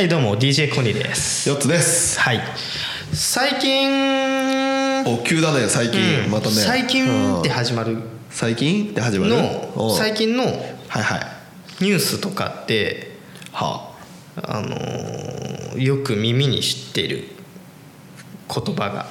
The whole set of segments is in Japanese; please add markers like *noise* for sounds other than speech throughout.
はいどうも DJ コニーです。4つです。はい。最近お急だね最近、うん。またね。最近ってうん始まる。最近って始まる？のお最近のはいはい。ニュースとかってはあのーよく耳にしてる言葉が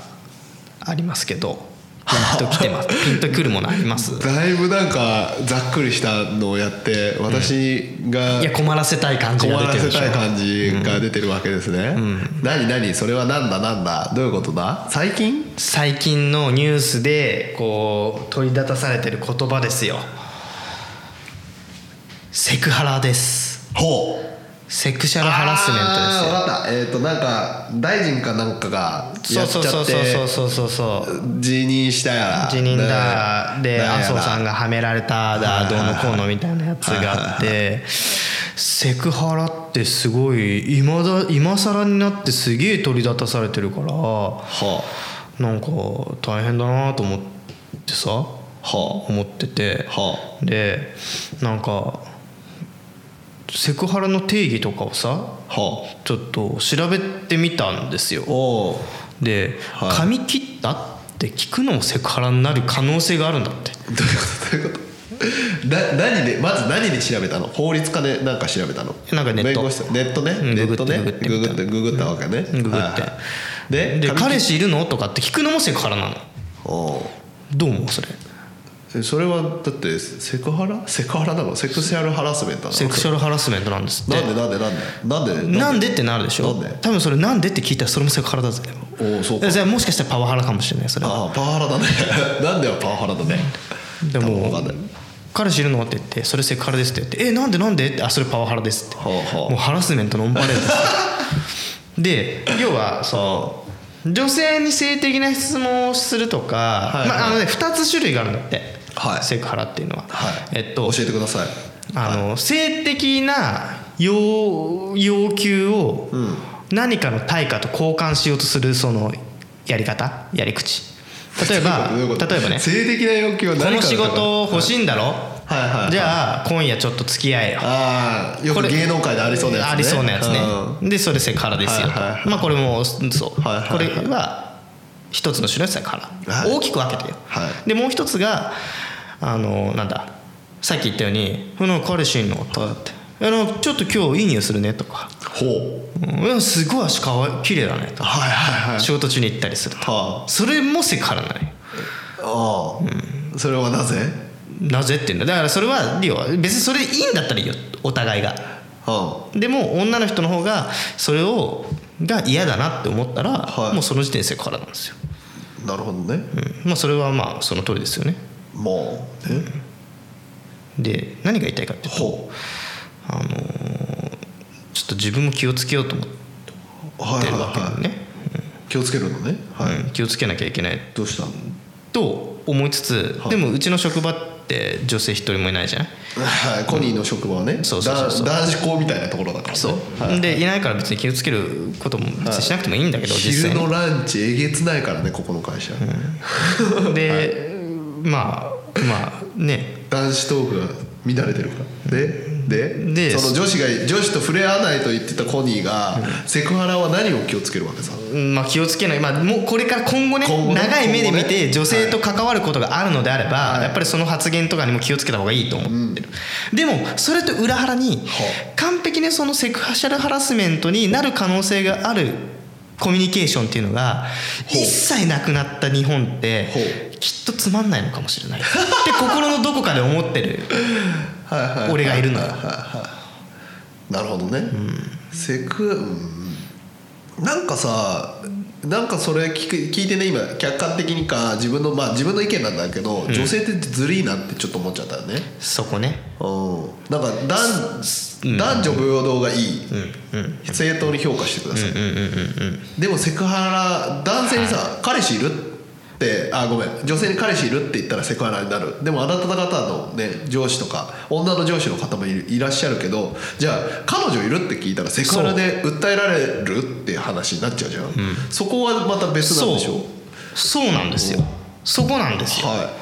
ありますけどピンときてます。ピンとくるものあります？あだいぶなんかざっくりしたのをやって私がいや困らせたい感じ困らが出てるでしょ。せたい感じが出てるわけですね、何何それはなんだ？なんだどういうことだ？最近？最近のニュースでこう取り立たされてる言葉ですよ。セクハラです。ほうセクシャルハラスメントですよ。あー分かった。えっ、となんか大臣かなんかがそうやっちゃそうってそうそうそうそうそう辞任したやら。辞任だ。で麻生さんがはめられただどうのこうのみたいなやつがあって。セクハラってすごい今だ今更になってすげえ取り立たされてるからはなんか大変だなと思ってさあ。は思ってて。あ。はでなんかセクハラの定義とかをさあ。はちょっと調べてみたんですよ。ではい。髪切ったって聞くのもセクハラになる可能性があるんだって。どういうこと？どういうこと？*laughs* な何でまず何で調べたの？法律家で何か調べたの？なんかネット。ネットね、んネットね。ググってググってググったわけね、ググって。はいはい。でで髪彼氏いるの？とかって聞くのもセクハラなの。おどう思う？それ。うそれはだってセクハラ？セクハラなのセクシャルハラスメントなの？セクシャルハラスメントなんですって。なんでなんでなんで？なんでなんで？ってなるでしょ？なんで？多分それなんでって聞いたらそれもセクハラだぜ。おおそうか。じゃあもしかしたらパワハラかもしれないそれは。ああパワハラだね。*laughs* なんでよパワハラだね。でも彼氏いるのって言ってそれセクハラですって言ってえなんでなんでってあそれパワハラですって。はあはあ。もうハラスメントのオンパレードで要はその女性に性的な質問をするとか、はいはいまああのね、2つ種類があるんだって、はい。セクハラっていうのは、はい。えっと教えてください。あの、性的な要要求をうん。何かの対価と交換しようとするそのやり方？やり口。例えば *laughs* 例えばね。性的な欲求はこの仕何かだったか事欲しいんだろ、はいはいはい。じゃあ今夜ちょっと付き合えよ。ああよく芸能界でありそうなやつね。ありそうなやつね、うん。でそれセクハラですよ。と、はいはいはい。まあこれもそう、はいはいはい。これは一つの種類のセクハラ、はい。大きく分けてよ、はい。でもう一つがあのなんださっき言ったように「あの彼氏いんの?」とかって「あのちょっと今日いい匂いするね」とか。ほう「うんすごい足かわい綺麗だね」とか。はいはいはい仕事中に行ったりすると。はそれもセクハラなのよあ。あ、それはなぜ？なぜって言うんだ。だからそれは要は別にそれいいんだったらいいよ。お互いが。うでも女の人の方がそれをが嫌だなって思ったら、はい。もうその時点でセクハラなんですよ、んなるほどね、うん。まあそれはまあその通りですよねもう。ねで何が言いたいかっていうとほあのーちょっと自分も気をつけようと思ってうはいるはいはいわけだね、気をつけるのね。はい、うん気をつけなきゃいけない。どうしたと思いつつ、はい。でもうちの職場って女性一人もいないじゃないはい、コニーの職場はね、そうそうそうそう。だ男子校みたいなところだからね。そう、はい。でいないから別に気をつけることも別にしなくてもいいんだけど、実昼際。にのランチえげつないからねここの会社、で、まあまあね。男子トークが乱れてるから。でででその女子が女子と触れ合わないと言ってたコニーが、セクハラは何を気をつけるわけさ？うんまあ、気をつけない、まあ、もうこれから今後ねね長い目で見て女性と関わることがあるのであれば、はい。やっぱりその発言とかにも気をつけた方がいいと思ってる、でもそれと裏腹には完璧にそのセクシャルハラスメントになる可能性があるコミュニケーションっていうのが一切なくなった日本ってほきっとつまんないのかもしれない。って心のどこかで思ってる。はいはい。はい俺がいるのよ。はいはいはいなるほどね、セク、うん、なんかさなんかそれ聞く聞いてね今客観的にか自分のまあ自分の意見なんだけど、女性ってずるいなってちょっと思っちゃったよね。そこね。うん。なんか男,、男女平等がいい、正当に評価してください、でもセクハラ男性にさ、彼氏いる？ってあごめん。女性に彼氏いるって言ったらセクハラになる。でもあなた方のね上司とか女の上司の方もいいらっしゃるけどじゃあ彼女いるって聞いたらセクハラで訴えられるっていう話になっちゃうじゃん、そこはまた別なんでしょそう。そうなんですよ。そこなんですよ。は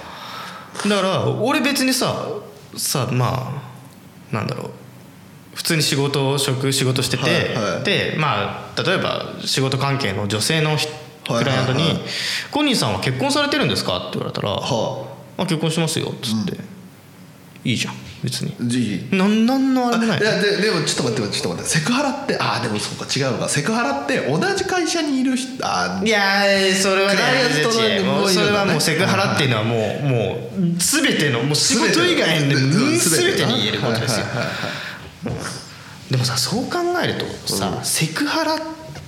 だから俺別にささまあなんだろう。普通に仕事職仕事してて、はいはい。でまあ例えば仕事関係の女性の人クライアントに「コニーさんは結婚されてるんですか?」って言われたら「はあ結婚しますよ」っつって、いいじゃん別に。あいいなんなんのあれもない？いやででもちょっと待ってちょっと待って。セクハラってああでもそうか違うのか。セクハラって同じ会社にいる人あいやーそれはねもうそれはもうセクハラっていうのはもうもう全てのもう仕事以外の全てに言えることですよ。でもさそう考えるとさ、セクハラって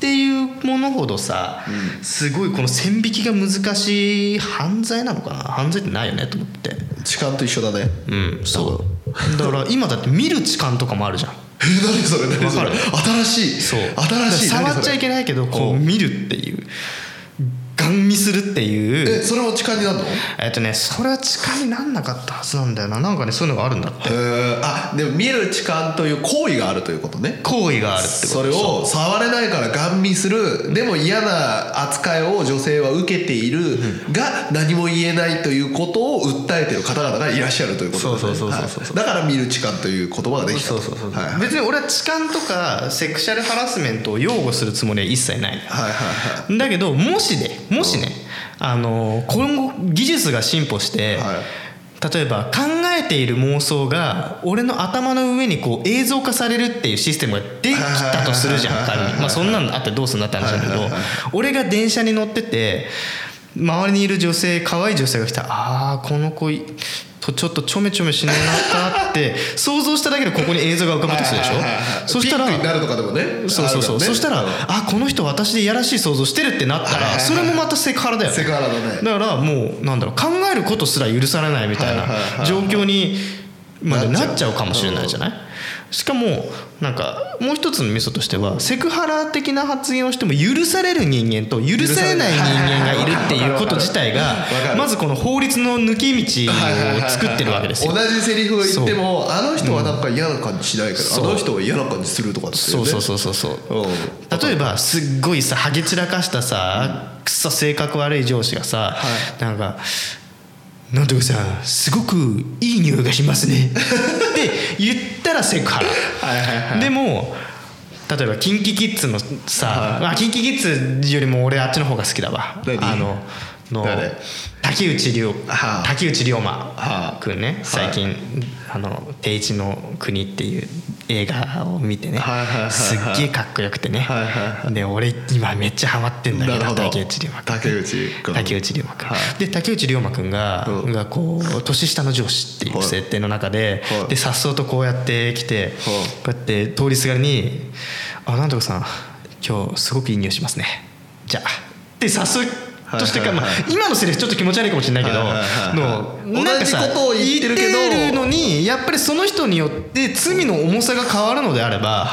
いうものほどさ、すごいこの線引きが難しい犯罪なのかな？犯罪ってないよねと思って。痴漢と一緒だね。うんそう。だから今だって見る痴漢とかもあるじゃん。え何それ？何それ？新しい。そう。新しい。触っちゃいけないけどこう見るっていうガン見するっていう。えそれも痴漢になるの？へえっとねそれは痴漢になんなかったはずなんだよな。なんかねそういうのがあるんだって。えあでも見る痴漢という行為があるということね。行為があるってことそれを触れないからガン見する。でも嫌な扱いを女性は受けている。が何も言えないということを訴えてる方々がいらっしゃるということですね。そうそうそうそうそう。はい。だから見る痴漢という言葉ができた。そうそうそう、はいはい。別に俺は痴漢とかセクシャルハラスメントを擁護するつもりは一切ない。はいはいだけどもしねもしね、あの今後技術が進歩して、はい。例えば考えている妄想が俺の頭の上にこう映像化されるっていうシステムができたとするじゃん仮に。まあそんなのあってどうすんだって話だけど俺が電車に乗ってて周りにいる女性可愛い女性が来た。らあーこの子いとちょっとちょめちょめしねえなかって *laughs* 想像しただけでここに映像が浮かぶとするでしょ？そしたらなるとかでもね。そうそうそう、そしたら、あこの人私でいやらしい想像してるってなったら、それもまたセクハラだよね。セクハラだね。だからもうなんだろう考えることすら許されないみたいな状況にまでなっちゃう。かもしれないじゃない？しかもなんかもう一つのミソとしてはセクハラ的な発言をしても許される人間と許されない人間がいるっていうこと自体がまずこの法律の抜け道を作ってるわけですよ。同じセリフを言ってもあの人はなんか嫌な感じしないけど、あの人は嫌な感じするとかってそうそうそうそうそう。うん。例えばすっごいさハゲ散らかしたさくっそ性格悪い上司がさ、なんか「なんとかさんすごくいい匂いがしますね」*laughs* って言ったらセクハラ。はいはいはい。でも例えば KinKiKids のさ、まあ、KinKiKids よりも俺あっちの方が好きだわ。何？あのの誰？竹内涼はあ。竹内涼真はあ。君ね。最近あの「定一の国」っていう映画を見てねはいはいすっげえかっこよくてね。はいはいはで俺今めっちゃハマってんだけど竹内涼真君竹内涼真君、はい。で竹内涼真君が,、うん。がこう年下の上司っていうはい設定の中で、はい。でさっそうとこうやって来て、こうやって通りすがりに「あなんとかさん今日すごくいい匂いしますね。じゃあ」ってさっそうとしてか、まあ、今のセリフちょっと気持ち悪いかもしれないけど、のなんかさ同じことを言ってるけど。言ってるのにやっぱりその人によって罪の重さが変わるのであれば、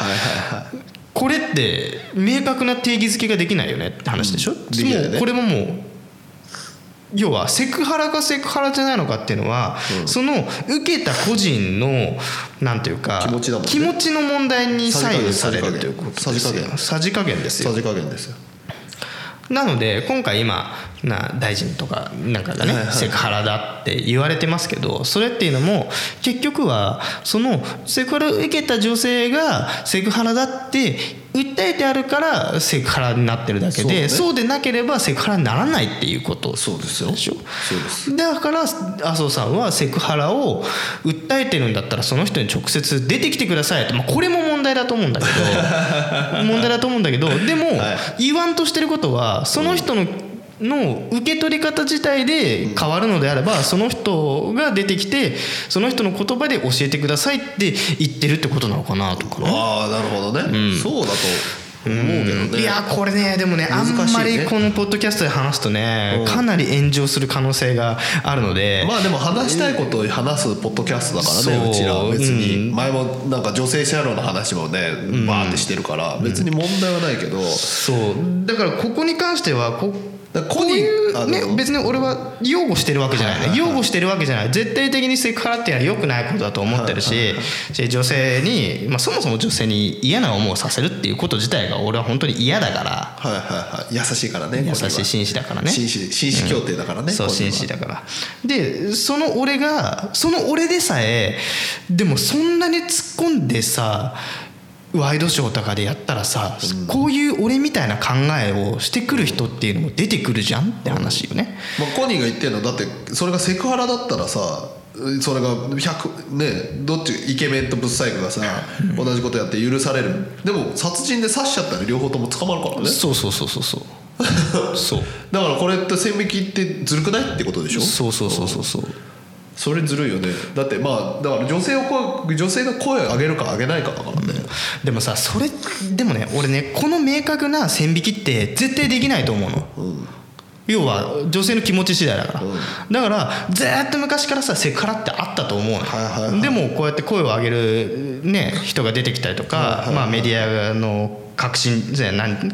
これって明確な定義づけができないよねって話でしょ、できないねもうこれももう要はセクハラかセクハラじゃないのかっていうのは、その受けた個人のなんていうか気持ちね。気持ちの問題に左右されるということですよ。さじ加減ですよ。さじ加減ですよなので今回今な大臣とかなんかがね、はいはい。セクハラだって言われてますけどそれっていうのも結局はそのセクハラを受けた女性がセクハラだって訴えてあるからセクハラになってるだけそうね。でそう,、でなければセクハラにならないっていうこと。そうですよ。でしょ？そうです。だから麻生さんはセクハラを訴えてるんだったらその人に直接出てきてくださいと、まあ、これも問題だと思うんだけど。*laughs* 問題だと思うんだけど。でも、はい。言わんとしてることはその人のの受け取り方自体で変わるのであれば、その人が出てきてその人の言葉で教えてくださいって言ってるってことなのかなとかね。ああなるほどね、そうだと思うけどね。いやこれねでもねね。んまりこのポッドキャストで話すとね、かなり炎上する可能性があるので、まあでも話したいことを話すポッドキャストだからねそう。うちらは。別に。うん前もなんか女性車両の話もねバーってしてるから別に問題はないけど。そう。だからここに関してはここうニいうあのね別に俺は擁護してるわけじゃない。ね擁護してるわけじゃない。絶対的にセクハラっていうのは良くないことだと思ってるしし女性に、まあ、そもそも女性に嫌な思いをさせるっていうこと自体が俺は本当に嫌だから。はいはいはい。優しいからね優しい紳士だからね。紳士紳士協定だからね、そう紳士だから。でその俺がその俺でさえでもそんなに突っ込んでさワイドショーとかでやったらさ、こういう俺みたいな考えをしてくる人っていうのも出てくるじゃんって話よね、まあ、コニーが言ってるのはだってそれがセクハラだったらさそれが100ねどっちイケメンとブッサイクがさ同じことやって許される。でも殺人で刺しちゃったら両方とも捕まるからね。そうそうそうそうそう。*laughs* そう。だからこれって線引きってずるくないってことでしょ？そうそうそうそうそうそれずるいよね。だってまあだから女性を声女性が声を上げるか上げないかだからね、でもさそれでもね俺ねこの明確な線引きって絶対できないと思うの、要は女性の気持ち次第だから、だからずーっと昔からさセクハラってあったと思うの。よ、はいはいはい。でもこうやって声を上げる、ね、人が出てきたりとか、まあ、メディアの革新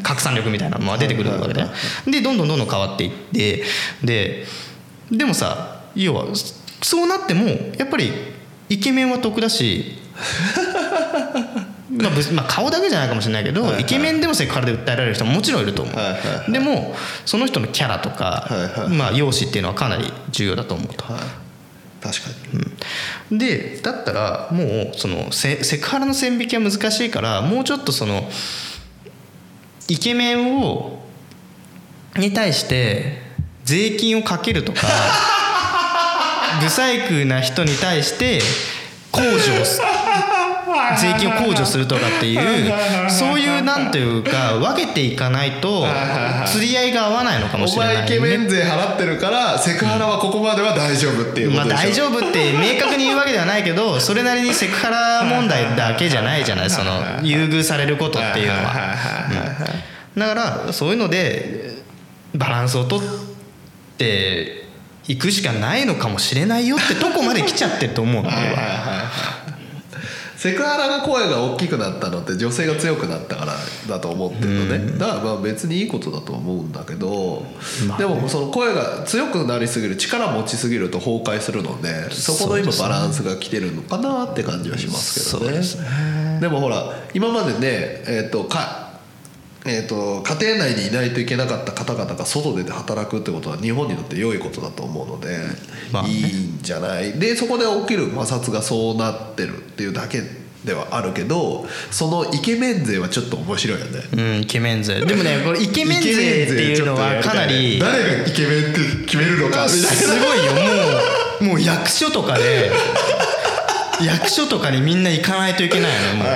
拡散力みたいなのも出てくるわけで、でどんどんどんどん変わっていってででもさ要はそうなってもやっぱりイケメンは得だし *laughs* まあぶまあ、顔だけじゃないかもしれないけど、イケメンでもセクハラで訴えられる人ももちろんいると思う、はいはいはでもその人のキャラとか、はいはいまあ、容姿っていうのはかなり重要だと思うと、はい確かに、でだったらもうそのセセクハラの線引きは難しいからもうちょっとそのイケメンをに対して税金をかけるとか *laughs* ブサイクな人に対して控除をす *laughs* 税金を控除するとかっていうそういうなんというか分けていかないと釣り合いが合わないのかもしおれない、ね、前イケメン税払ってるからセクハラはここまでは大丈夫っていうこまあ大丈夫って明確に言うわけではないけどそれなりにセクハラ問題だけじゃないじゃないその優遇されることっていうのは。うん。だからそういうのでバランスをとっていくしかないのかもしれないよってとこまで来ちゃってると思うの。俺はセクハラが声が大きくなったのって女性が強くなったからだと思ってるのね、だからまあ別にいいことだと思うんだけど、まあでもその声が強くなりすぎる力持ちすぎると崩壊するのでそこの今バランスが来てるのかなって感じはしますけどね。ですでもほら今までねえっ、とかえー、と家庭内にいないといけなかった方々が外で働くってことは日本にとって良いことだと思うので、まあね。いいんじゃない？でそこで起きる摩擦がそうなってるっていうだけではあるけどそのイケメン勢はちょっと面白いよね。うんイケメン勢。でもねこれイケメン勢っていうのはかなり誰がイケメンって決めるのかみたいな。すごいよ。もうもう役所とかで役所とかにみんな行かないといけないのよもう。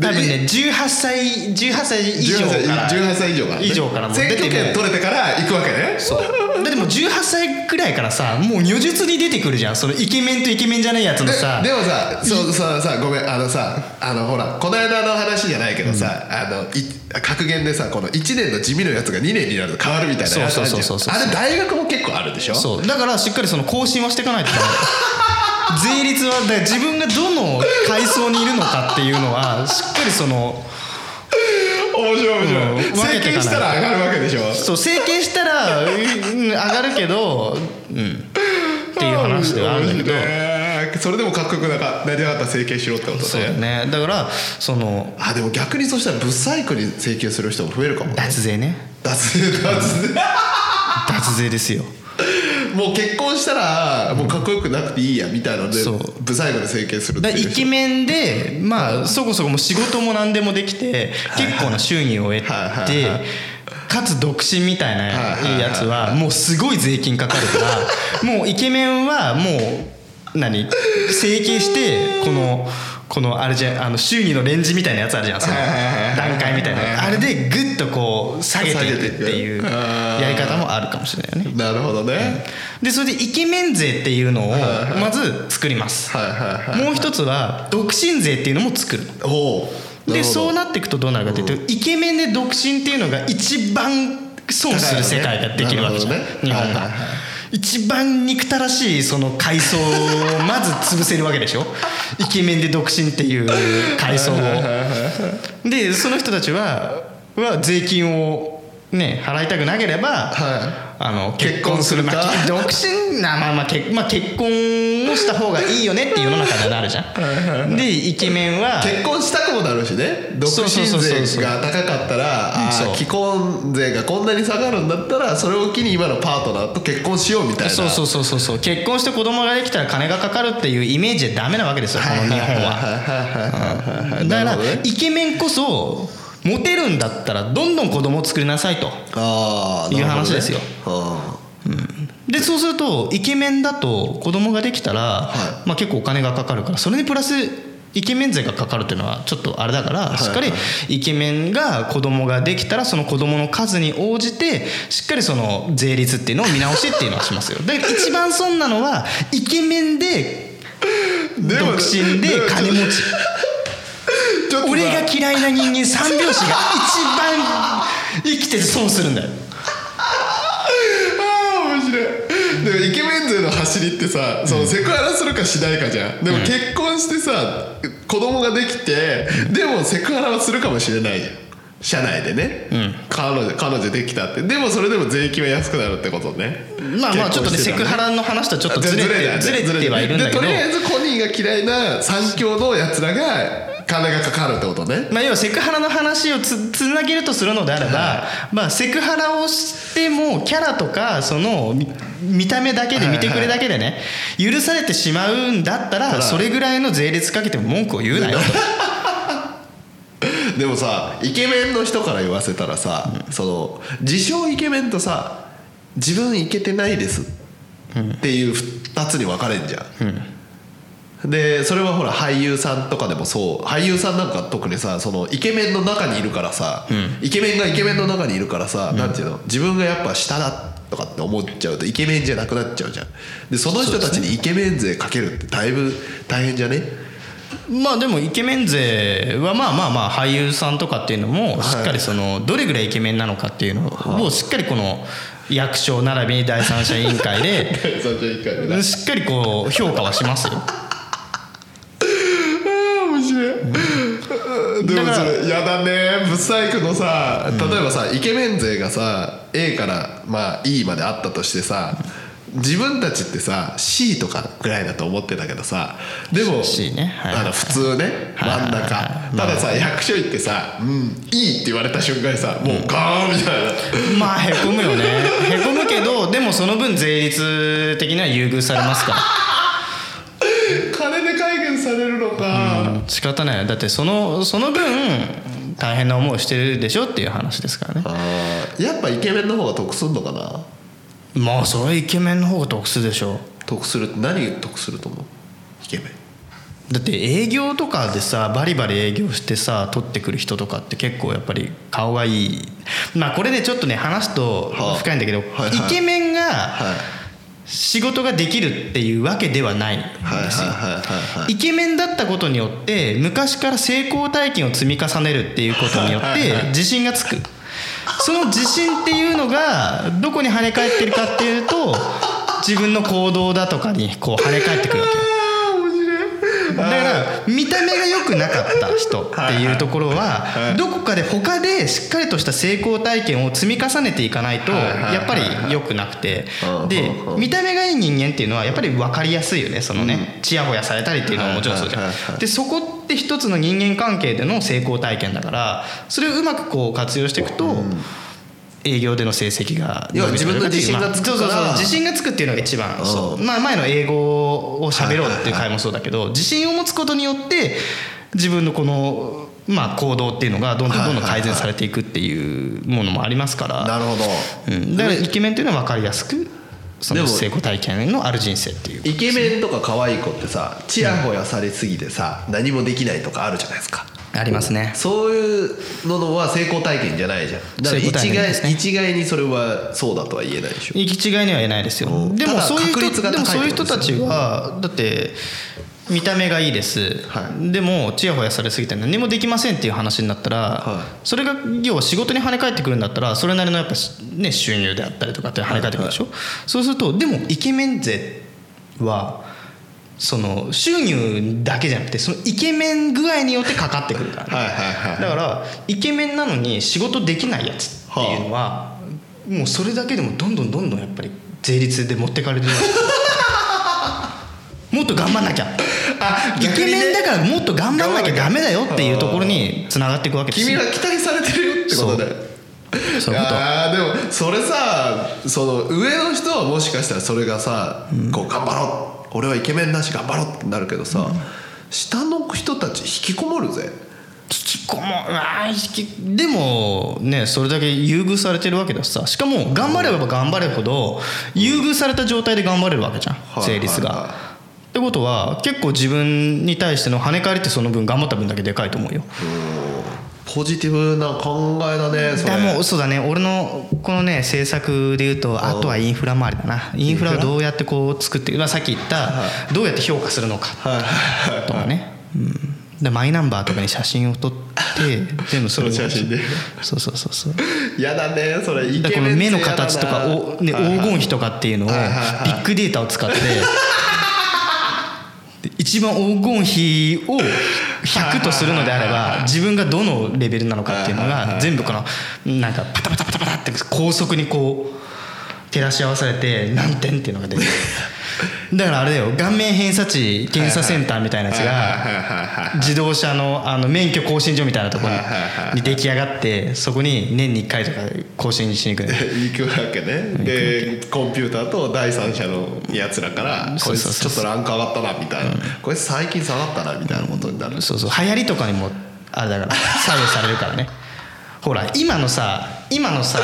多分ね18歳18歳以上から18歳以上から、ね、以上からも選挙権も取れてから行くわけね。そう。だってもう18歳くらいからさもう如実に出てくるじゃん。そのイケメンとイケメンじゃないやつのでさ。でもさそうささごめん。あのさあのほらこの間の話じゃないけどさ、あのい格言でさこの1年の地味のやつが2年になると変わるみたいなそうそうそうそうあれ大学も結構あるでしょ？そう。だからしっかりその更新はしていかないとダメ *laughs* 税率はだから自分がどの階層にいるのかっていうのはしっかりその面白い面白い、うん分けて整形かないしたら上がるわけでしょ？そう整形したらうん上がるけど、うん、っていう話ではあるんだけど。ね。それでもかっこよくなかなりなかったら整形しろってことそうだよね。ねだからそのあでも逆にそしたらブサイクに整形する人も増えるかもね。脱税ね。脱税脱税。脱税ですよもう結婚したらもうかっこよくなくていいやみたいなのでそう。ブサイクで整形するってイケメンでまあそこそこもう仕事も何でもできて結構な収入を得てかつ独身みたいなはいいやつはもうすごい税金かかるから *laughs* もうイケメンはもう何？整形してこのこのあれじゃんあの収入のレンジみたいなやつあるじゃんその段階みたいな。あれでグッとこう下げていくっていうやり方もあるかもしれないよね。なるほどね、でそれでイケメン税っていうのをまず作ります。はいはいはいもう一つは独身税っていうのも作る。おおでそうなっていくとどうなるかというと、イケメンで独身っていうのが一番損する世界ができるわけじゃん、日本が、一番憎たらしいその階層をまず潰せるわけでしょ？*laughs* イケメンで独身っていう階層を。でその人たちはは税金をね払いたくなければ、はあの結婚するかまあ独身なまあまあ結,、まあ、結婚をした方がいいよねっていう世の中ではなるじゃん。でイケメンは結婚したくもなるしね。独身税が高かったら既婚税がこんなに下がるんだったらそれを機に今のパートナーと結婚しようみたいな。そうそうそうそうそう。結婚して子供ができたら金がかかるっていうイメージでダメなわけですよこの日本は。はだからイケメンこそモテるんだったらどんどん子供を作りなさいと。いう話ですよ。あでそうするとイケメンだと子供ができたら、はまあ、結構お金がかかるからそれにプラスイケメン税がかかるっていうのはちょっとあれだからしっかりイケメンが子供ができたらその子供の数に応じてしっかりその税率っていうのを見直しっていうのはしますよ。だから一番損なのはイケメンで独身で金持ち俺が嫌いな人間 *laughs* 三拍子が一番生きてて損するんだよ。ああ面白い。でもイケメン勢の走りってさそのセクハラするかしないかじゃん。でも結婚してさ子供ができてでもセクハラはするかもしれない。じゃん社内でね、彼女彼女できたって。でもそれでも税金は安くなるってことね。まあまあちょっとねセクハラの話とはちょっとずれてずれてはいるんだけど。でとりあえずコニーが嫌いな三強のやつらが金がかかるってことね。まあ、要はセクハラの話をつつなげるとするのであれば、まあ、セクハラをしてもキャラとかその見見た目だけで見てくれだけでね許されてしまうんだったらそれぐらいの税率かけても文句を言うなよと。*laughs* でもさイケメンの人から言わせたらさ、その自称イケメンとさ自分イケてないですっていう2つに分かれんじゃん、でそれはほら俳優さんとかでもそう。俳優さんなんか特にさそのイケメンの中にいるからさ、イケメンがイケメンの中にいるからさ、なんていうの？自分がやっぱ下だとかって思っちゃうとイケメンじゃなくなっちゃうじゃん。でその人たちにイケメン税かけるってだいぶ大変じゃね？まあでもイケメン勢はまあまあまあ俳優さんとかっていうのもしっかりそのどれぐらいイケメンなのかっていうのをしっかりこの役所並びに第三者委員会で *laughs* しっかりこう評価はしますよ面白い、でもそれやだね。ブサイクのさ例えばさ、イケメン勢がさ A からまあ E まであったとしてさ自分たちってさ C とかぐらいだと思ってたけどさでも C ね。はい。あの普通ねはい。真ん中。たださ役所行ってさ「うんいい」って言われた瞬間にさもうガーンみたいな。まあへこむよね。へこむけどでもその分税率的には優遇されますから。*laughs* 金で解決されるのか、仕方ない。よだってそのその分大変な思いをしてるでしょっていう話ですからね。やっぱイケメンの方が得すんのかな？まあそれはイケメンの方が得するでしょ得するって何が得すると思う？イケメン。だって営業とかでさバリバリ営業してさ取ってくる人とかって結構やっぱり顔がいい。まあこれでちょっとね話すとはあ。深いんだけど、はいはいイケメンがはい仕事ができるっていうわけではないんですよ、イケメンだったことによって昔から成功体験を積み重ねるっていうことによって自信がつく。その自信っていうのがどこに跳ね返ってるかっていうと自分の行動だとかにこう跳ね返ってくるわけ。よだから見た目が良くなかった人っていうところはどこかで他でしっかりとした成功体験を積み重ねていかないとやっぱり良くなくて。で見た目がいい人間っていうのはやっぱり分かりやすいよねそのねちやほやされたりっていうのはもちろんそうじゃん。でそこって一つの人間関係での成功体験だからそれをうまくこう活用していくと営業での成績が要は自分の自信がつくそうそうそう。自信がつくっていうのが一番そう。まあ前の英語を喋ろうっていう回もそうだけど自信を持つことによって自分のこのまあ行動っていうのがどんどんどんどん改善されていくっていうものもありますから。なるほど、うん。だからイケメンっていうのは分かりやすくその成功体験のある人生っていうイケメンとか可愛い子ってさちやほやされすぎてさ、何もできないとかあるじゃないですかありますね。そういうのは成功体験じゃないじゃん。だから一概,、ね一概にそれはそうだとは言えないでしょ。行き違いには言えないですよ。うん。でもそういう人でもそういう人たちはだって見た目がいいです、はい。でもちやほやされすぎて何もできませんっていう話になったら、はい。それが要は仕事に跳ね返ってくるんだったらそれなりのやっぱし、ね、収入であったりとかって跳ね返ってくるでしょ、そうするとでもイケメン税はその収入だけじゃなくてそのイケメン具合によってかかってくるからね、はいはいはい。だからイケメンなのに仕事できないやついうのは、もうそれだけでもどんどんどんどんやっぱり税率で持ってかれてる *laughs* もっと頑張んなきゃ。あイケメンだからもっと頑張んなきゃダメだよっていうところにつながっていくわけですよ。君が期待されてるよってことでそう。いうこと。あーでもそれさその上の人はもしかしたらそれがさ、こう頑張ろう俺はイケメンだし頑張ろうってなるけどさ、下の人たち引きこもるぜ。引きこもあー引きでもねそれだけ優遇されてるわけだしさ。しかも頑張れば頑張れるほど優遇された状態で頑張れるわけじゃんい税率はい。はが。ってことは結構自分に対しての跳ね返りってその分頑張った分だけでかいと思うよ。ポジティブな考えだねそれ。でもそうだね。俺のこのね政策でいうとあとはインフラ周りだな。インフラをどうやってこう作って、まあ、さっき言ったどうやって評価するのかとかね、うん、でマイナンバーとかに写真を撮って *laughs* 全部それをその写真で。そうそうそうそう。やだねそれ。イだからこの目の形とかお、ね、黄金比とかっていうのをビッグデータを使ってで一番黄金比を100とするのであれば自分がどのレベルなのかっていうのが全部このなんかパタパタパタパタって高速にこう照らし合わされて何点っていうのが出てる *laughs* だからあれだよ。顔面偏差値検査センターみたいなやつが自動車のあの免許更新所みたいなところに出来上がってそこに年に1回とか更新しに行くの。よ行くわけね。でコンピューターと第三者のやつらからこいつちょっとランク上がったなみたいな。こいつ最近下がったなみたいなことになる。そうそう。流行りとかにもあれだから左右されるからね。ほら今のさ今のさ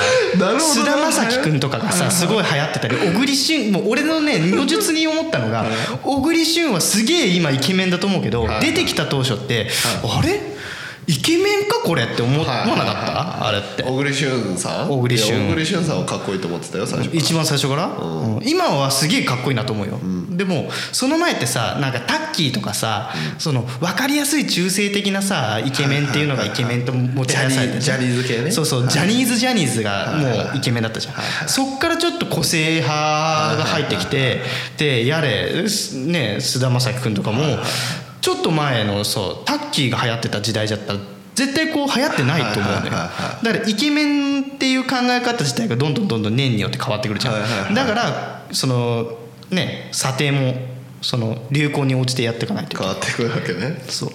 菅田将暉君とかがさすごい流行ってたり小栗旬もう俺のね如実に思ったのが小栗旬はすげえ今イケメンだと思うけどはい。出てきた当初ってあれ？イケメンかこれって思わはいなかったあれって。小栗旬さん？小栗旬。小栗旬さんはかっこいいと思ってたよ最初一番最初から、うん。今はすげえかっこいいなと思うよ、でもその前ってさなんかタッキーとかさ、その分かりやすい中性的なさイケメンっていうのがイケメンともてはやされてジャニージャニーズ系ね。そうそう、はい。ジャニーズジャニーズがもうイケメンだったじゃん、そっからちょっと個性派が入ってきてでやれすね菅田将暉君とかもちょっと前のそうタッキーが流行ってた時代だったら絶対こう流行ってないと思うのよ。だからイケメンっていう考え方自体がどんどんどんどん年によって変わってくるじゃん、だからそのね査定もその流行に応じてやっていかないと変わってくるわけね。そう。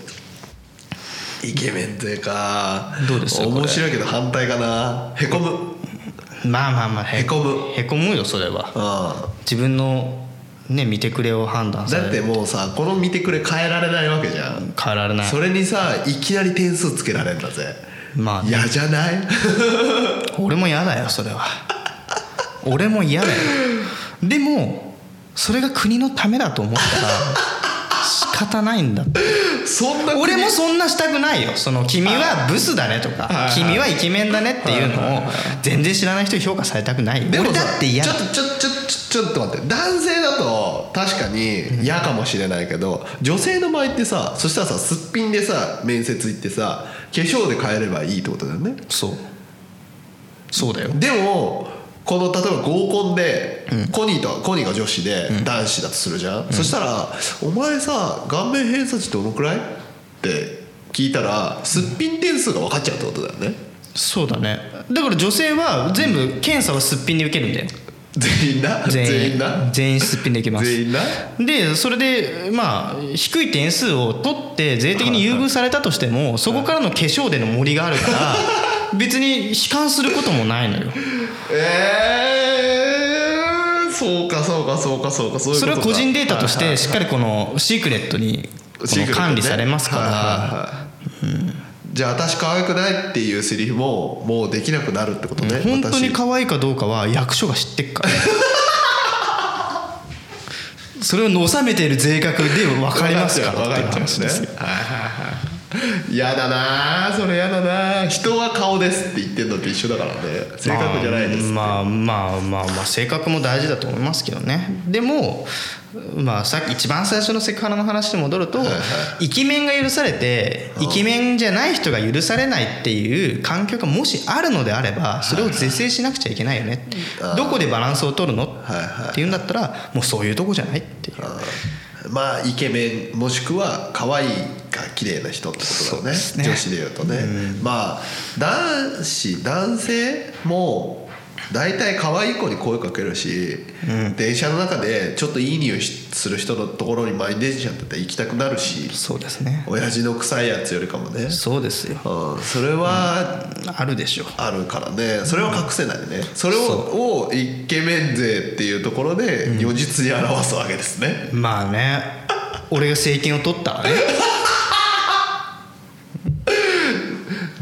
イケメンってかどうです面白いけど反対かな。へこむ。まあまあまあへこむ。へこむよそれは。あ自分のね見てくれを判断される。だってもうさこの見てくれ変えられないわけじゃん。変えられない。それにさいきなり点数つけられるんだぜ。まあね。嫌じゃない？*laughs* 俺も嫌だよそれは。俺も嫌だよ。でもそれが国のためだと思ったら仕方ないんだってそんな国俺もそんなしたくないよ。その君はブスだねとか君はイケメンだねっていうのを全然知らない人に評価されたくない。でもさ俺だって嫌だ。ちょっとちょちょちょちょっと待って。男性だと確かに嫌かもしれないけど女性の場合ってさそしたらさすっぴんでさ面接行ってさ化粧で変えればいいってことだよね。そう。そうだよ。でもこの例えば合コンで、コニーとコニーが女子で男子だとするじゃん、そしたら「お前さ顔面偏差値どのくらい?」って聞いたらすっぴん点数が分かっちゃうってことだよね。そうだね。だから女性は全部検査はすっぴんで受けるんだよ。全員な？全員。な？全員すっぴんでいきます。全員な？でそれでまあ低い点数を取って税的に優遇されたとしてもそこからの化粧での森があるから *laughs* 別に悲観することもないのよ。えー、そうかそうかそうかそうかそういうことか。それは個人データとしてしっかりこのシークレットに管理されますかはいはいらはい。じゃあ私可愛くないっていうセリフももうできなくなるってことね本当に私可愛いかどうかは役所が知ってっから。それを収めている税額で分かりますから分かっちゃう話ですよね。はいはいはい *laughs* 嫌だなそれ嫌だな。人は顔ですって言ってんのと一緒だからね。正確じゃないですまあまあまあまあ性格も大事だと思いますけどね。でもまあさっき一番最初のセクハラの話に戻るとイケメンが許されてイケメンじゃない人が許されないっていう環境がもしあるのであればそれを是正しなくちゃいけないよねどこでバランスを取るの？はいはいっていうんだったらもうそういうとこじゃないっていうまあイケメンもしくは可愛いが綺麗な人ってことだよね。ね。女子で言うとね、まあ男子男性も大体可愛い子に声かけるし、電車の中でちょっといい匂いする人のところに満員電車だったら行きたくなるしそうですね。親父の臭いやつよりかもね、そうですよ。うん、それはあるでしょあるからね。それは隠せないね。それををイケメン勢っていうところで如実に表すわけですね、まあね。俺が政権を取ったらね、*laughs*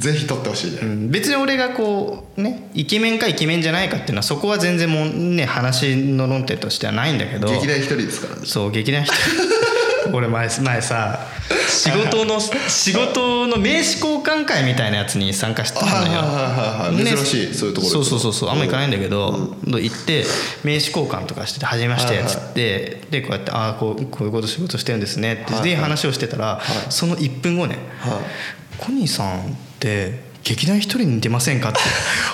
ぜひ取ってほしいね、うん。別に俺がこうねイケメンかイケメンじゃないかっていうのはそこは全然もうね話の論点としてはないんだけど。劇団一人ですからね。そう劇団一人。*laughs* 俺前前さ仕事の仕事の名刺交換会みたいなやつに参加してたのよ。珍しいそういうところそうそうそうそうあんま行かないんだけど、行って名刺交換とかしてて「初めまして」っつって、でこうやって「ああこうこういうこと仕事してるんですね」って、で話をしてたら、その1分後ねはい「コニーさんって劇団一人に似てませんか?」って。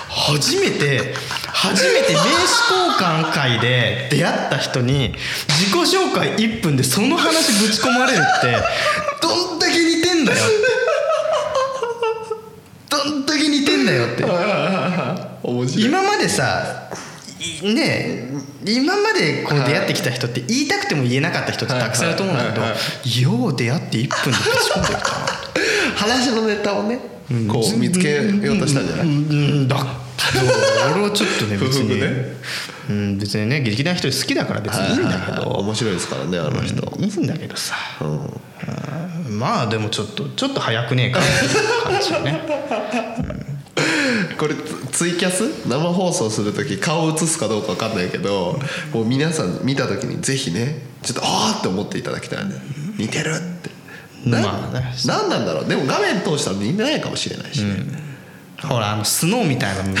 初めて初めて名刺交換会で出会った人に自己紹介1分でその話ぶち込まれるってどんだけ似てんだよどんだけ似てんだよって。今までさいね今までこう出会ってきた人って言いたくても言えなかった人ってたくさんいると思うんだけどよう出会って1分でぶち込んできたな話のネタをね。こう見つけようとしたんじゃない、うんだ俺はちょっとね別に、ねうん、別にね劇団一人好きだから別にいいんだけど、面白いですからねあの人、いいんだけどさ、うんまあでもちょっとちょっと早くねえかっていう感じよねこれツツイキャス生放送する時顔映すかどうか分かんないけどもう皆さん見た時にぜひねちょっとああって思っていただきたいね似てるってな,、まあね。なんなんだろう。でも画面通したら似てないかもしれないしね、ほらあのスノーみたいなのか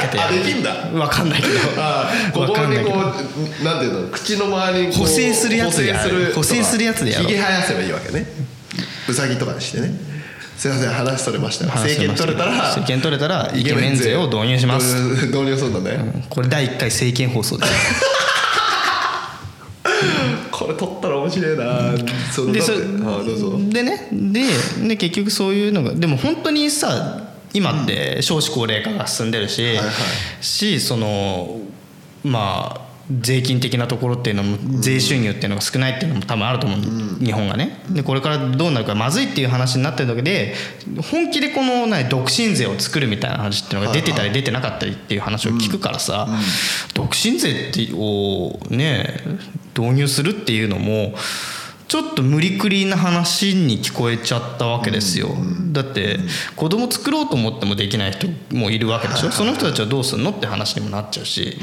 けてやる。*laughs* あできんだ。わかんないけど。ああこわこにこうなんていうの口の周りに補正するやつで補正するやつでやろう。ひげ生やせばいいわけね。うさぎとかにしてね。すいません話それましたよ。政権取れたら政権取れたらイケメン税を導入します。導入導入するんだね、これ第1回政見放送です。*laughs* これ取っ面白いな、そのでそでねでで結局そういうのがでも本当にさ今って少子高齢化が進んでるし、はいはい。しそのまあ税金的なところっていうのも税収入っていうのが少ないっていうのも多分あると思う、日本がね。でこれからどうなるかまずいっていう話になってるだけで本気でこの何独身税を作るみたいな話っていうのが出てたり出てなかったりっていう話を聞くからさ、独身税ってをね導入するっていうのもちょっと無理くりな話に聞こえちゃったわけですよ、だって子供作ろうと思ってもできない人もいるわけでしょ？その人たちはどうすんのって話にもなっちゃうし。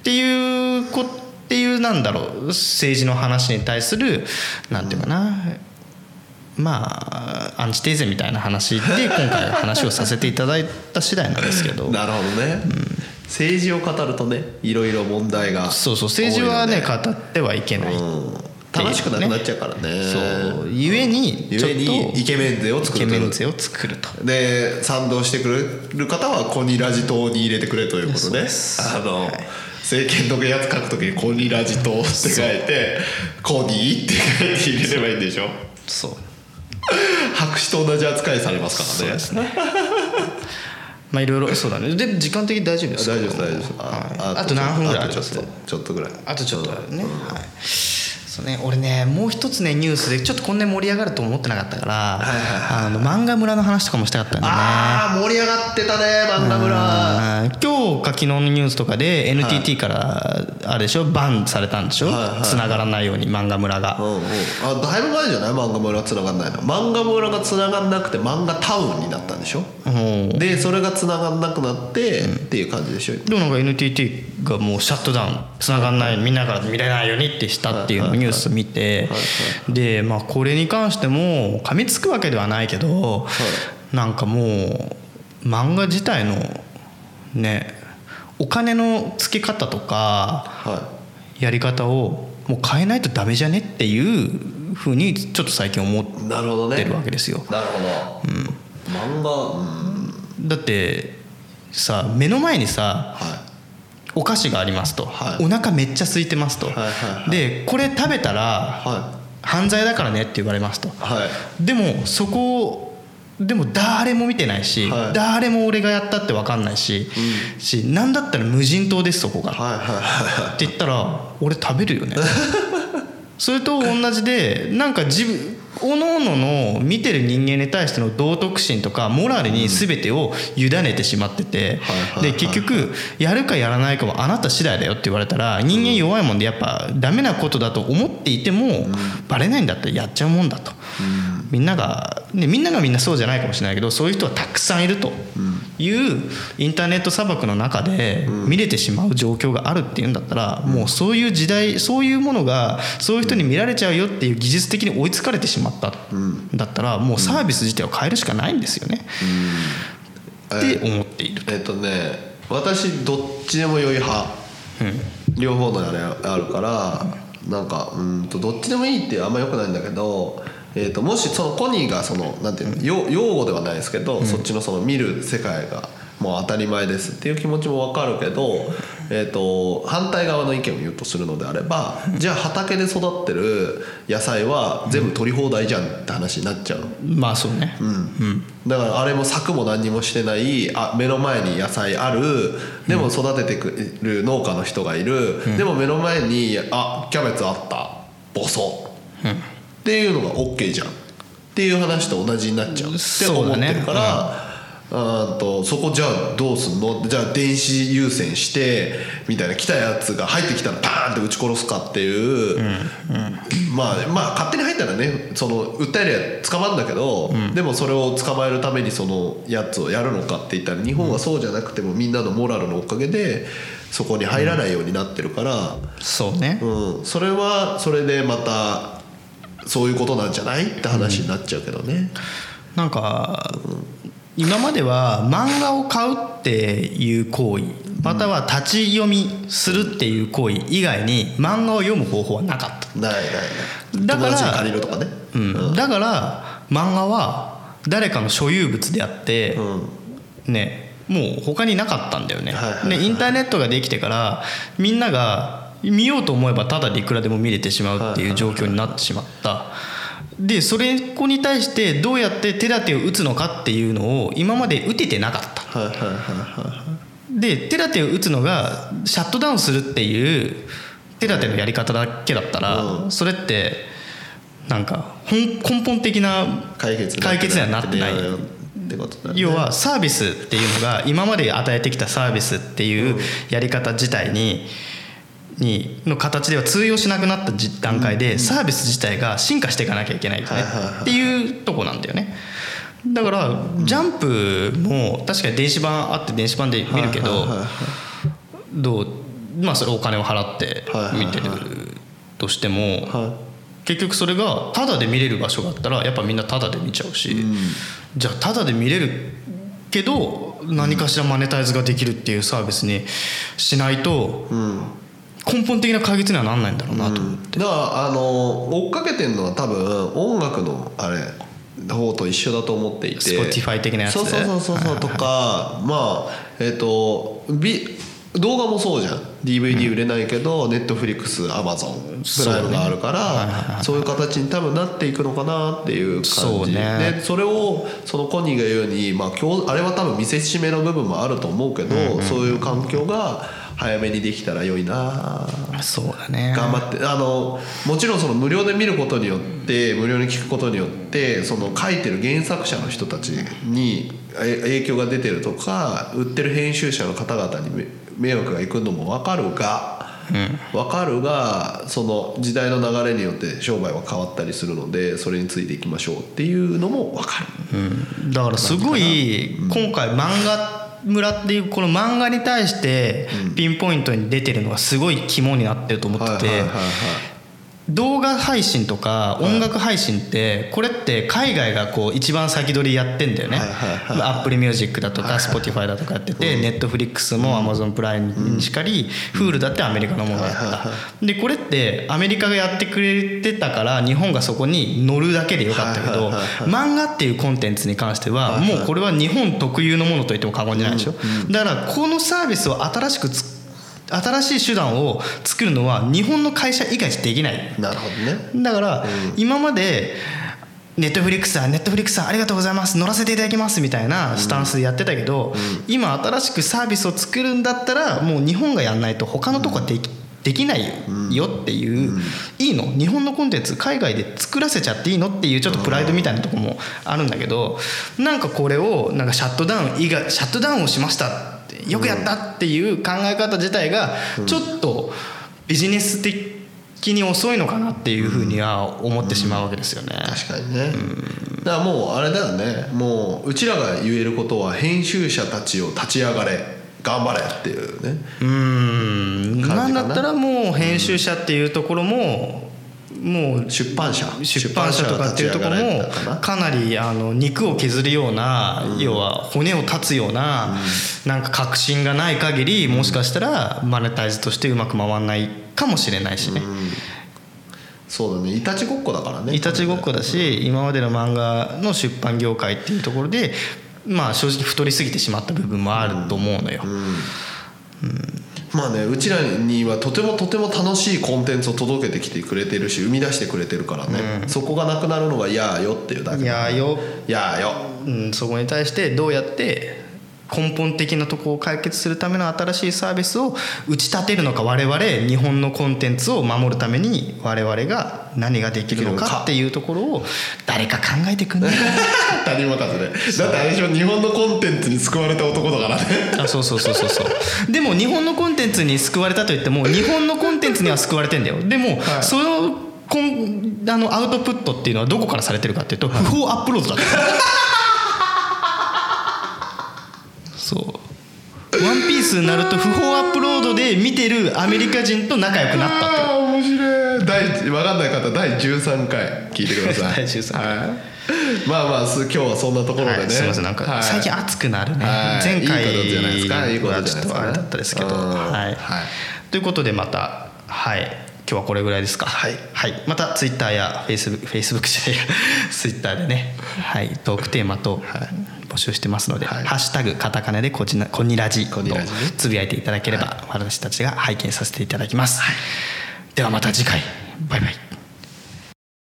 っていうこっていうなんだろう？政治の話に対するなんていうかな？まあアンチテーゼみたいな話で今回話をさせていただいた次第なんですけど。*laughs* なるほどね、政治を語るとねいろいろ問題がそうそう。政治はね語ってはいけない、でうん楽しくなくなっちゃうからね。そう。ゆえにちょっとにイケメン税を作ると。イケメン税を作ると。で賛同してくれる方はコニラジ党に入れてくれということで。あの、政権のやつ書くときにコニラジ党って書いてコニーって書いて入れればいいんでしょ？そう。白紙と同じ扱いされますからね。ね。*laughs* まあいろいろそうだね。で時間的に大丈夫ですか？大丈夫です大丈夫です。はい。あと何分ぐらいあとちょっとちょっとぐらい。あとちょっとね、はいそうね。俺ねもう一つねニュースでちょっとこんなに盛り上がると思ってなかったから、あの漫画村の話とかもしたかったんだよね。ああ盛り上がってたね漫画村。うん。今日か昨日のニュースとかで NTT からあれでしょバンされたんでしょ、はいはい繋がらないように漫画村が、うんうん、あだいぶ前じゃない？漫画村つながんないの。漫画村がつながんなくて漫画タウンになったんでしょ？うん。でそれがつながんなくなって、っていう感じでしょ？でもなんか NTT がもうシャットダウン繋がんないみんなから見れないようにってしたっていうのをニュース見てでまあこれに関しても噛みつくわけではないけどなんかもう漫画自体のねお金の付け方とかはやり方をもう変えないとダメじゃねっていうふうにちょっと最近思ってるわけですよ。なるほど、漫画、うん、だってさ目の前にさはお菓子がありますと、はい。お腹めっちゃ空いてますと、はいはいはい。でこれ食べたら犯罪だからねって言われますと。はい。でもそこをでも誰も見てないし、はい。誰も俺がやったって分かんないし、しなんだったら無人島ですそこが、はいはいはい。って言ったら俺食べるよね。*laughs* それと同じでなんか自分おのおのの見てる人間に対しての道徳心とかモラルに全てを委ねてしまっててで結局やるかやらないかはあなた次第だよって言われたら人間弱いもんでやっぱダメなことだと思っていてもバレないんだったらやっちゃうもんだと。みんなが、ね、みんながみんなそうじゃないかもしれないけどそういう人はたくさんいるというインターネット砂漠の中で見れてしまう状況があるっていうんだったらもうそういう時代そういうものがそういう人に見られちゃうよっていう技術的に追いつかれてしまったんだったらもうサービス自体を変えるしかないんですよね。って思っている。えっとね私どっちでも良い派、両方のあれあるからなんかうんとどっちでもいいってあんまよくないんだけど、えっともしそのコニーがそのなんていうの用用語ではないですけど、そっちのその見る世界がもう当たり前です。っていう気持ちも分かるけど、えっと反対側の意見を言うとするのであればじゃあ畑で育ってる野菜は全部取り放題じゃんって話になっちゃう。の。まあそうね、だからあれも作も何にもしてないあ目の前に野菜ある。でも育ててくる農家の人がいる、でも目の前にあキャベツあった。ボソっていうのが OK じゃん。っていう話と同じになっちゃうって思ってるから。とそこじゃあどうすんの？じゃあ電子優先してみたいな来たやつが入ってきたらパーンって撃ち殺すかっていう、まあまあ勝手に入ったらねその訴えりゃ捕まるんだけど、でもそれを捕まえるためにそのやつをやるのかって言ったら日本はそうじゃなくてもみんなのモラルのおかげでそこに入らないようになってるから、そうね、うん。それはそれでまたそういうことなんじゃない？って話になっちゃうけどね。なんか今までは漫画を買うっていう行為または立ち読みするっていう行為以外に漫画を読む方法はなかった、ないないない。だから友達に借りるとかね。うん、だから漫画は誰かの所有物であって、ねもう他になかったんだよね、はいはいはい。でインターネットができてからみんなが見ようと思えばただでいくらでも見れてしまうっていう状況になってしまった。でそれこに対してどうやって手立てを打つのかっていうのを今まで打ててなかった。はいはいはいはで手立てを打つのがシャットダウンするっていう手立てのやり方だけだったら、うん。それってなんか本根本的ない。解決にはなってない。要はサービスっていうのが今まで与えてきたサービスっていうやり方自体ににの形では通用しなくなった実段階でサービス自体が進化していかなきゃいけないよね。っていうとこなんだよね。だからジャンプも確かに電子版あって電子版で見るけどどうまあそれお金を払って見てるとしてもは結局それがタダで見れる場所があったらやっぱみんなタダで見ちゃうし、じゃあタダで見れるけど何かしらマネタイズができるっていうサービスにしないと根本的な解決にはなんないんだろうなと思って、だからあの追っかけてるのは多分音楽のあれ方と一緒だと思っていて。Spotify 的なやつそうそうそうそうそう。とかまあえっ、とビ動画もそうじゃん。DVD 売れないけど、ネットフリックスアマゾンプライムがあるからそういう形に多分なっていくのかなっていうそう感じね。でそれをそのコニーが言うように、まあ、あれは多分見せしめの部分もあると思うけど、そういう環境が早めにできたら良いな。そうだね。頑張ってあのもちろんその無料で見ることによって無料に聞くことによってその書いてる原作者の人たちにえ影響が出てるとか売ってる編集者の方々にめ迷惑がいくのも分かるが、分かるがその時代の流れによって商売は変わったりするのでそれについていきましょうっていうのも分かる。だからすごい今回漫画村っていうこの漫画に対してピンポイントに出てるのがすごい肝になってると思ってて動画配信とか音楽配信ってこれって海外がこう一番先取りやってんだよね。Apple Music だとか Spotify だとかやってて Netflix も Amazon プライムにしかり Hulu だってアメリカのものだった。でこれってアメリカがやってくれてたから日本がそこに乗るだけでよかったけど漫画っていうコンテンツに関してはもうこれは日本特有のものと言っても過言じゃないでしょ。だからこのサービスを新しくつ新しい手段を作るのは日本の会社以外できない。なるほどね。だから、今までネットフリックスさんネットフリックスありがとうございます乗らせていただきますみたいなスタンスでやってたけど、今新しくサービスを作るんだったらもう日本がやんないと他のとこはでき,、できないよっていう、いいの。日本のコンテンツ海外で作らせちゃっていいのっていうちょっとプライドみたいなとこもあるんだけどなんかこれをなんかシャットダウン以外シャットダウンをしましたよくやったっていう考え方自体がちょっとビジネス的に遅いのかなっていうふうには思ってしまうわけですよね。確かにね、だからもうあれだよね。もううちらが言えることは編集者たちを立ち上がれ頑張れっていうね。うーんな。んだったらもう編集者っていうところももう出版社出版社とかっていうところもかな。りあの肉を削るような、要は骨を断つような、なんか確信がない限りもしかしたらマネタイズとしてうまく回らないかもしれないしね。そうだね。いたちごっこだからね。いたちごっこだし今までの漫画の出版業界っていうところでまあ正直太りすぎてしまった部分もあると思うのよ。まあねうちらにはとてもとても楽しいコンテンツを届けてきてくれてるし生み出してくれてるからね、そこがなくなるのが嫌よっていうだけいやよ。いやよ。うん、そこに対してどうやって根本的なところを解決するための新しいサービスを打ち立てるのか我々日本のコンテンツを守るために我々が何ができるのかっていうところを誰か考えてくんない他人任せでだってあれでしょ日本のコンテンツに救われた男だからね。あ *laughs* そうそうそうそう。そうでも日本のコンテンツに救われたといっても日本のコンテンツには救われてんだよ。でも、はいそのコンあのアウトプットっていうのはどこからされてるかっていうと不法アップロードだったそう「ワンピースになると不法アップロードで見てるアメリカ人と仲良くなったってああ面白い。第分かんない方第13回聞いてください。*laughs* 第13回。はい。まあまあす今日はそんなところでね、はい、すみませんなんかはい。最近熱くなるね、はい。前回いいことじゃないですか。ちょっとあれだったですけど、うん。はい。はいということでまたはい。今日はこれぐらいですか。はい。またツイッターやフェイスブックフェイスブックじゃないや。ツイッターでね、はい、トークテーマと募集してますので「はい。ハッシュタグカタカナでこちなこにラジ」とつぶやいていただければ、私たちが拝見させていただきます、ではまた次回。バイバイ